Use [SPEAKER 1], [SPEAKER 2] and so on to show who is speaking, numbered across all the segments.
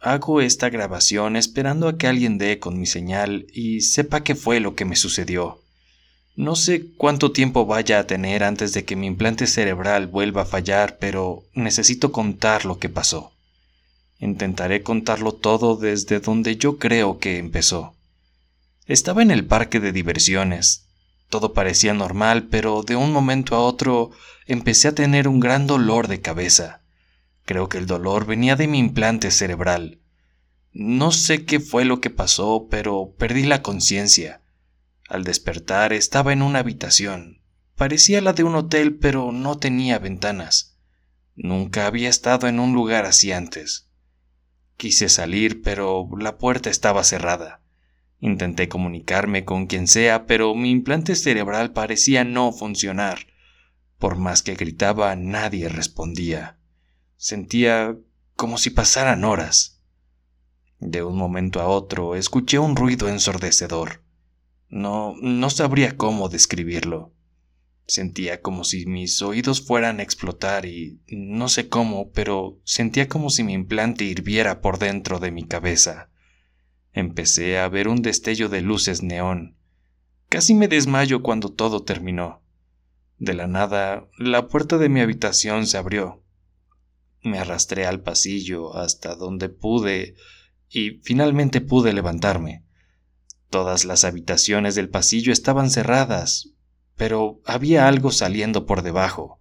[SPEAKER 1] Hago esta grabación esperando a que alguien dé con mi señal y sepa qué fue lo que me sucedió. No sé cuánto tiempo vaya a tener antes de que mi implante cerebral vuelva a fallar, pero necesito contar lo que pasó. Intentaré contarlo todo desde donde yo creo que empezó. Estaba en el parque de diversiones. Todo parecía normal, pero de un momento a otro empecé a tener un gran dolor de cabeza. Creo que el dolor venía de mi implante cerebral. No sé qué fue lo que pasó, pero perdí la conciencia. Al despertar estaba en una habitación. Parecía la de un hotel, pero no tenía ventanas. Nunca había estado en un lugar así antes. Quise salir, pero la puerta estaba cerrada. Intenté comunicarme con quien sea, pero mi implante cerebral parecía no funcionar. Por más que gritaba, nadie respondía. Sentía como si pasaran horas. De un momento a otro escuché un ruido ensordecedor. No, no sabría cómo describirlo. Sentía como si mis oídos fueran a explotar y no sé cómo, pero sentía como si mi implante hirviera por dentro de mi cabeza. Empecé a ver un destello de luces neón. Casi me desmayo cuando todo terminó. De la nada, la puerta de mi habitación se abrió. Me arrastré al pasillo hasta donde pude y finalmente pude levantarme. Todas las habitaciones del pasillo estaban cerradas, pero había algo saliendo por debajo.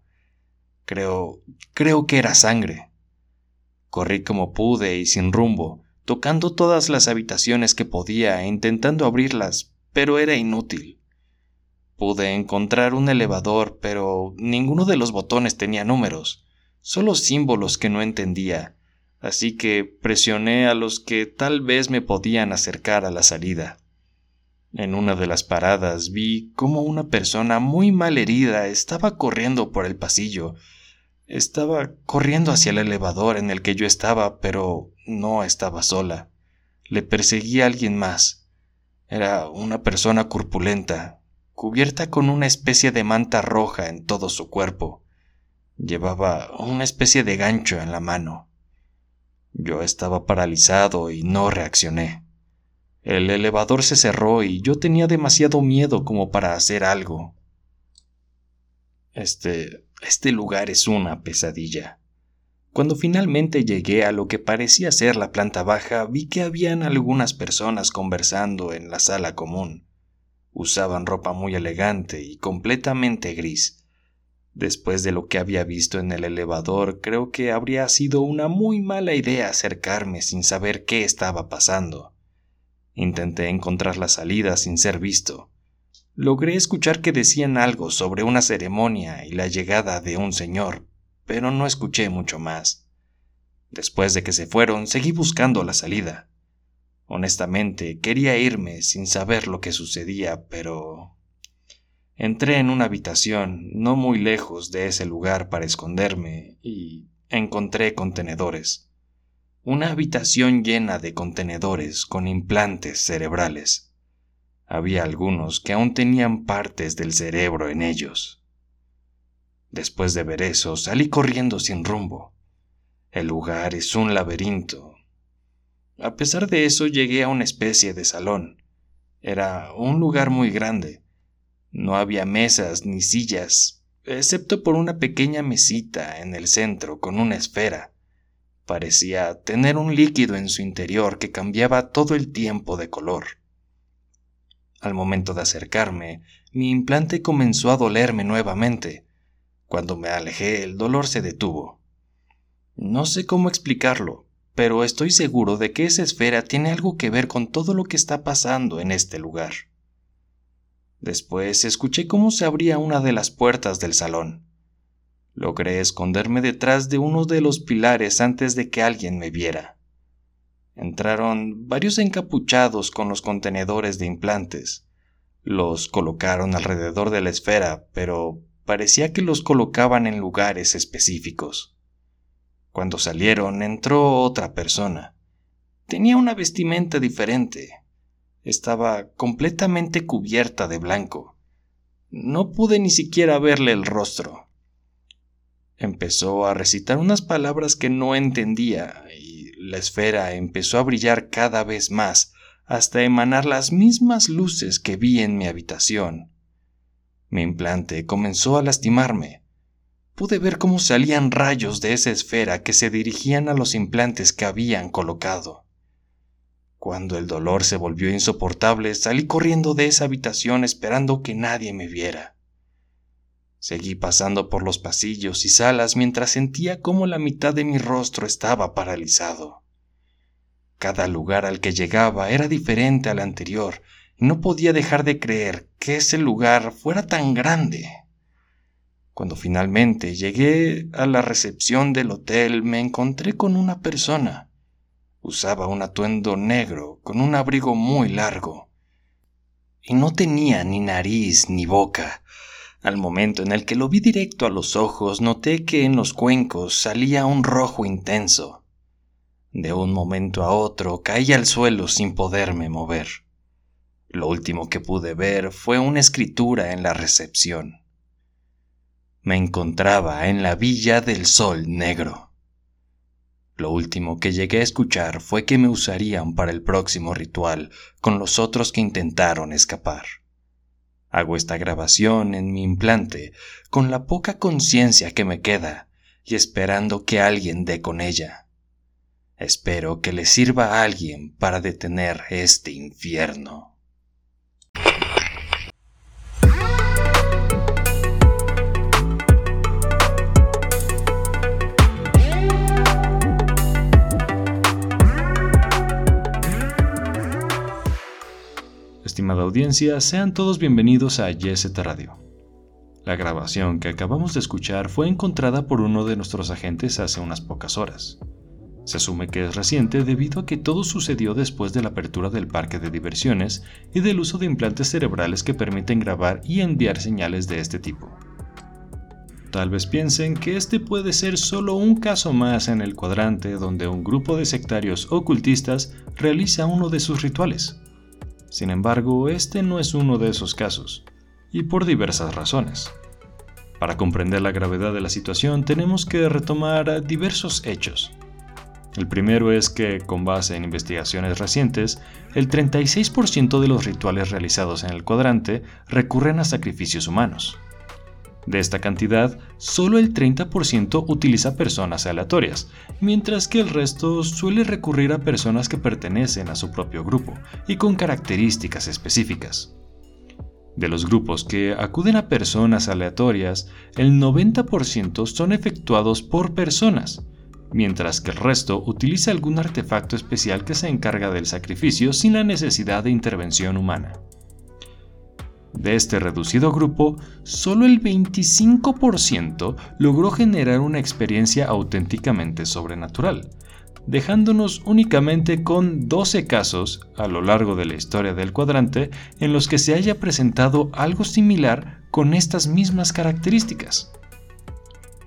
[SPEAKER 1] Creo, creo que era sangre. Corrí como pude y sin rumbo, tocando todas las habitaciones que podía e intentando abrirlas, pero era inútil. Pude encontrar un elevador, pero ninguno de los botones tenía números solo símbolos que no entendía, así que presioné a los que tal vez me podían acercar a la salida. En una de las paradas vi cómo una persona muy mal herida estaba corriendo por el pasillo. Estaba corriendo hacia el elevador en el que yo estaba, pero no estaba sola. Le perseguía alguien más. Era una persona corpulenta, cubierta con una especie de manta roja en todo su cuerpo. Llevaba una especie de gancho en la mano. Yo estaba paralizado y no reaccioné. El elevador se cerró y yo tenía demasiado miedo como para hacer algo. Este, este lugar es una pesadilla. Cuando finalmente llegué a lo que parecía ser la planta baja, vi que habían algunas personas conversando en la sala común. Usaban ropa muy elegante y completamente gris, Después de lo que había visto en el elevador, creo que habría sido una muy mala idea acercarme sin saber qué estaba pasando. Intenté encontrar la salida sin ser visto. Logré escuchar que decían algo sobre una ceremonia y la llegada de un señor, pero no escuché mucho más. Después de que se fueron, seguí buscando la salida. Honestamente, quería irme sin saber lo que sucedía, pero Entré en una habitación no muy lejos de ese lugar para esconderme y encontré contenedores. Una habitación llena de contenedores con implantes cerebrales. Había algunos que aún tenían partes del cerebro en ellos. Después de ver eso, salí corriendo sin rumbo. El lugar es un laberinto. A pesar de eso, llegué a una especie de salón. Era un lugar muy grande, no había mesas ni sillas, excepto por una pequeña mesita en el centro con una esfera. Parecía tener un líquido en su interior que cambiaba todo el tiempo de color. Al momento de acercarme, mi implante comenzó a dolerme nuevamente. Cuando me alejé, el dolor se detuvo. No sé cómo explicarlo, pero estoy seguro de que esa esfera tiene algo que ver con todo lo que está pasando en este lugar. Después escuché cómo se abría una de las puertas del salón. Logré esconderme detrás de uno de los pilares antes de que alguien me viera. Entraron varios encapuchados con los contenedores de implantes. Los colocaron alrededor de la esfera, pero parecía que los colocaban en lugares específicos. Cuando salieron entró otra persona. Tenía una vestimenta diferente, Estaba completamente cubierta de blanco. No pude ni siquiera verle el rostro. Empezó a recitar unas palabras que no entendía y la esfera empezó a brillar cada vez más hasta emanar las mismas luces que vi en mi habitación. Mi implante comenzó a lastimarme. Pude ver cómo salían rayos de esa esfera que se dirigían a los implantes que habían colocado. Cuando el dolor se volvió insoportable, salí corriendo de esa habitación esperando que nadie me viera. Seguí pasando por los pasillos y salas mientras sentía cómo la mitad de mi rostro estaba paralizado. Cada lugar al que llegaba era diferente al anterior no podía dejar de creer que ese lugar fuera tan grande. Cuando finalmente llegué a la recepción del hotel me encontré con una persona. Usaba un atuendo negro con un abrigo muy largo. Y no tenía ni nariz ni boca. Al momento en el que lo vi directo a los ojos, noté que en los cuencos salía un rojo intenso. De un momento a otro caí al suelo sin poderme mover. Lo último que pude ver fue una escritura en la recepción. Me encontraba en la Villa del Sol Negro. Lo último que llegué a escuchar fue que me usarían para el próximo ritual con los otros que intentaron escapar. Hago esta grabación en mi implante con la poca conciencia que me queda y esperando que alguien dé con ella. Espero que le sirva a alguien para detener este infierno. Estimada audiencia, sean todos bienvenidos a YST Radio. La grabación que acabamos de escuchar fue encontrada por uno de nuestros agentes hace unas pocas horas. Se asume que es reciente debido a que todo sucedió después de la apertura del parque de diversiones y del uso de implantes cerebrales que permiten grabar y enviar señales de este tipo. Tal vez piensen que este puede ser solo un caso más en el cuadrante donde un grupo de sectarios ocultistas realiza uno de sus rituales. Sin embargo, este no es uno de esos casos, y por diversas razones. Para comprender la gravedad de la situación tenemos que retomar diversos hechos. El primero es que, con base en investigaciones recientes, el 36% de los rituales realizados en el cuadrante recurren a sacrificios humanos. De esta cantidad, solo el 30% utiliza personas aleatorias, mientras que el resto suele recurrir a personas que pertenecen a su propio grupo y con características específicas. De los grupos que acuden a personas aleatorias, el 90% son efectuados por personas, mientras que el resto utiliza algún artefacto especial que se encarga del sacrificio sin la necesidad de intervención humana. De este reducido grupo, solo el 25% logró generar una experiencia auténticamente sobrenatural, dejándonos únicamente con 12 casos a lo largo de la historia del cuadrante en los que se haya presentado algo similar con estas mismas características.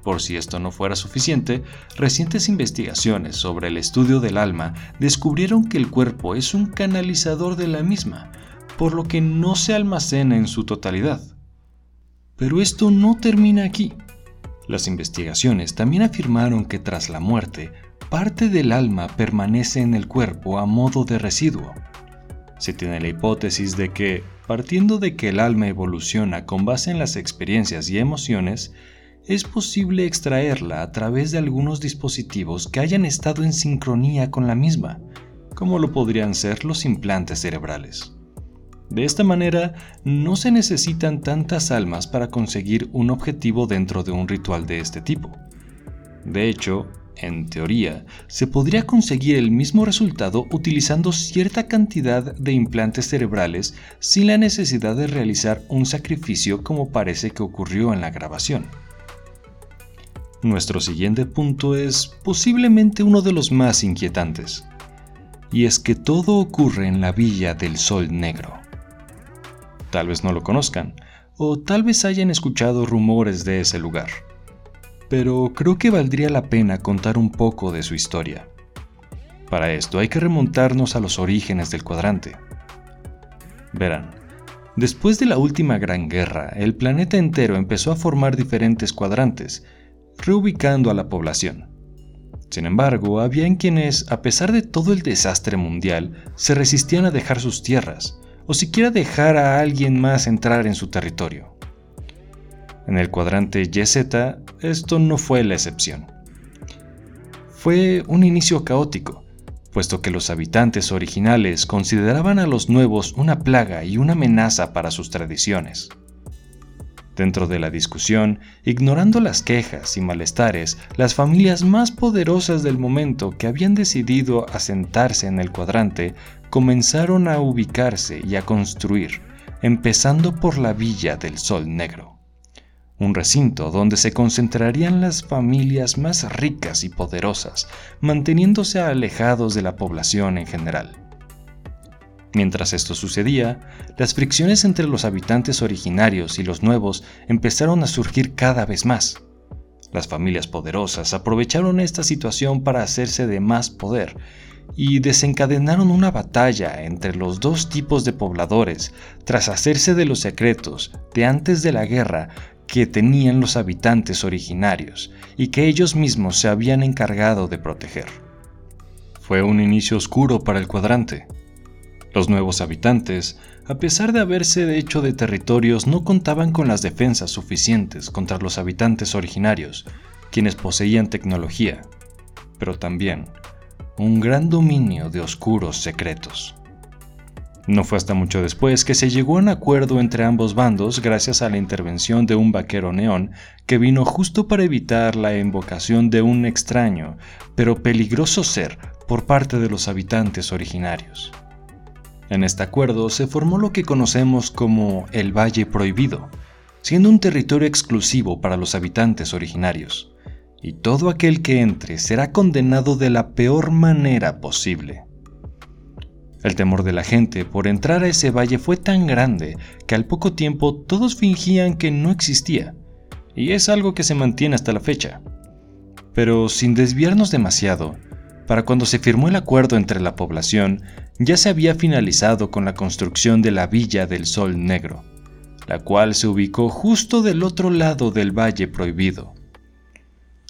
[SPEAKER 1] Por si esto no fuera suficiente, recientes investigaciones sobre el estudio del alma descubrieron que el cuerpo es un canalizador de la misma, por lo que no se almacena en su totalidad. Pero esto no termina aquí. Las investigaciones también afirmaron que tras la muerte, parte del alma permanece en el cuerpo a modo de residuo. Se tiene la hipótesis de que, partiendo de que el alma evoluciona con base en las experiencias y emociones, es posible extraerla a través de algunos dispositivos que hayan estado en sincronía con la misma, como lo podrían ser los implantes cerebrales. De esta manera, no se necesitan tantas almas para conseguir un objetivo dentro de un ritual de este tipo. De hecho, en teoría, se podría conseguir el mismo resultado utilizando cierta cantidad de implantes cerebrales sin la necesidad de realizar un sacrificio como parece que ocurrió en la grabación. Nuestro siguiente punto es posiblemente uno de los más inquietantes, y es que todo ocurre en la Villa del Sol Negro tal vez no lo conozcan, o tal vez hayan escuchado rumores de ese lugar. Pero creo que valdría la pena contar un poco de su historia. Para esto hay que remontarnos a los orígenes del cuadrante. Verán, después de la última gran guerra, el planeta entero empezó a formar diferentes cuadrantes, reubicando a la población. Sin embargo, había quienes, a pesar de todo el desastre mundial, se resistían a dejar sus tierras, o siquiera dejar a alguien más entrar en su territorio. En el cuadrante YZ, esto no fue la excepción. Fue un inicio caótico, puesto que los habitantes originales consideraban a los nuevos una plaga y una amenaza para sus tradiciones. Dentro de la discusión, ignorando las quejas y malestares, las familias más poderosas del momento que habían decidido asentarse en el cuadrante comenzaron a ubicarse y a construir, empezando por la Villa del Sol Negro, un recinto donde se concentrarían las familias más ricas y poderosas, manteniéndose alejados de la población en general. Mientras esto sucedía, las fricciones entre los habitantes originarios y los nuevos empezaron a surgir cada vez más. Las familias poderosas aprovecharon esta situación para hacerse de más poder y desencadenaron una batalla entre los dos tipos de pobladores tras hacerse de los secretos de antes de la guerra que tenían los habitantes originarios y que ellos mismos se habían encargado de proteger. Fue un inicio oscuro para el cuadrante. Los nuevos habitantes, a pesar de haberse hecho de territorios, no contaban con las defensas suficientes contra los habitantes originarios, quienes poseían tecnología, pero también un gran dominio de oscuros secretos. No fue hasta mucho después que se llegó a un acuerdo entre ambos bandos gracias a la intervención de un vaquero neón que vino justo para evitar la invocación de un extraño, pero peligroso ser por parte de los habitantes originarios. En este acuerdo se formó lo que conocemos como el Valle Prohibido, siendo un territorio exclusivo para los habitantes originarios, y todo aquel que entre será condenado de la peor manera posible. El temor de la gente por entrar a ese valle fue tan grande que al poco tiempo todos fingían que no existía, y es algo que se mantiene hasta la fecha. Pero sin desviarnos demasiado, para cuando se firmó el acuerdo entre la población, ya se había finalizado con la construcción de la Villa del Sol Negro, la cual se ubicó justo del otro lado del Valle Prohibido.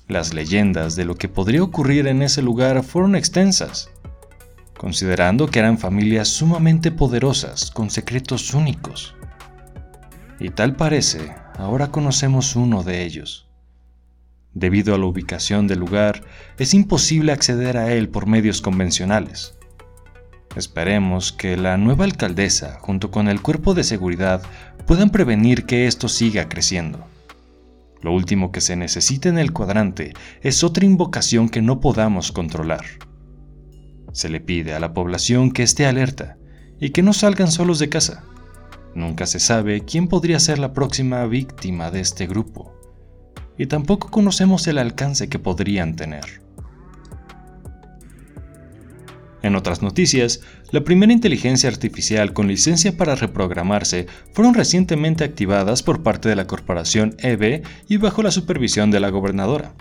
[SPEAKER 1] Las leyendas de lo que podría ocurrir en ese lugar fueron extensas, considerando que eran familias sumamente poderosas con secretos únicos. Y tal parece, ahora conocemos uno de ellos. Debido a la ubicación del lugar, es imposible acceder a él por medios convencionales. Esperemos que la nueva alcaldesa, junto con el cuerpo de seguridad, puedan prevenir que esto siga creciendo. Lo último que se necesita en el cuadrante es otra invocación que no podamos controlar. Se le pide a la población que esté alerta y que no salgan solos de casa. Nunca se sabe quién podría ser la próxima víctima de este grupo y tampoco conocemos el alcance que podrían tener. En otras noticias, la primera inteligencia artificial con licencia para reprogramarse fueron recientemente activadas por parte de la corporación EB y bajo la supervisión de la gobernadora.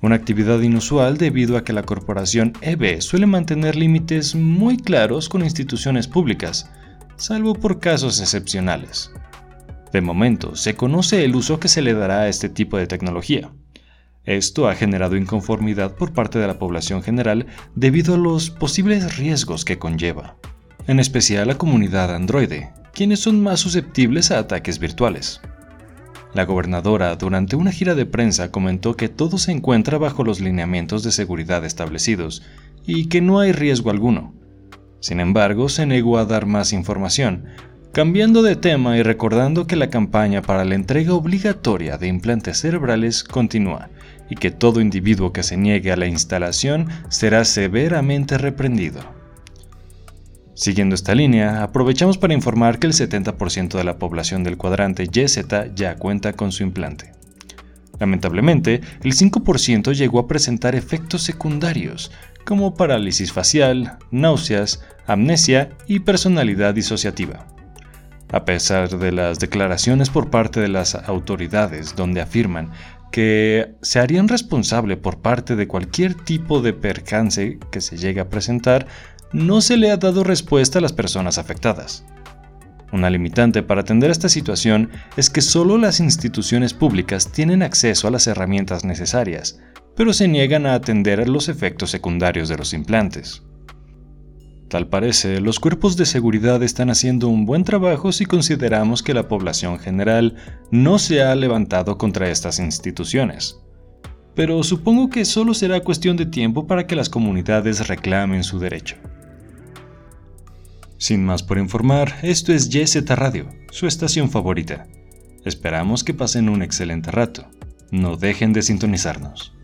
[SPEAKER 1] Una actividad inusual debido a que la corporación EB suele mantener límites muy claros con instituciones públicas, salvo por casos excepcionales. De momento, se conoce el uso que se le dará a este tipo de tecnología. Esto ha generado inconformidad por parte de la población general debido a los posibles riesgos que conlleva, en especial la comunidad androide, quienes son más susceptibles a ataques virtuales. La gobernadora durante una gira de prensa comentó que todo se encuentra bajo los lineamientos de seguridad establecidos y que no hay riesgo alguno. Sin embargo, se negó a dar más información, Cambiando de tema y recordando que la campaña para la entrega obligatoria de implantes cerebrales continúa y que todo individuo que se niegue a la instalación será severamente reprendido. Siguiendo esta línea, aprovechamos para informar que el 70% de la población del cuadrante YZ ya cuenta con su implante. Lamentablemente, el 5% llegó a presentar efectos secundarios, como parálisis facial, náuseas, amnesia y personalidad disociativa a pesar de las declaraciones por parte de las autoridades donde afirman que se harían responsable por parte de cualquier tipo de percance que se llegue a presentar, no se le ha dado respuesta a las personas afectadas. Una limitante para atender esta situación es que solo las instituciones públicas tienen acceso a las herramientas necesarias, pero se niegan a atender los efectos secundarios de los implantes. Tal parece, los cuerpos de seguridad están haciendo un buen trabajo si consideramos que la población general no se ha levantado contra estas instituciones. Pero supongo que solo será cuestión de tiempo para que las comunidades reclamen su derecho. Sin más por informar, esto es YZ Radio, su estación favorita. Esperamos que pasen un excelente rato. No dejen de sintonizarnos.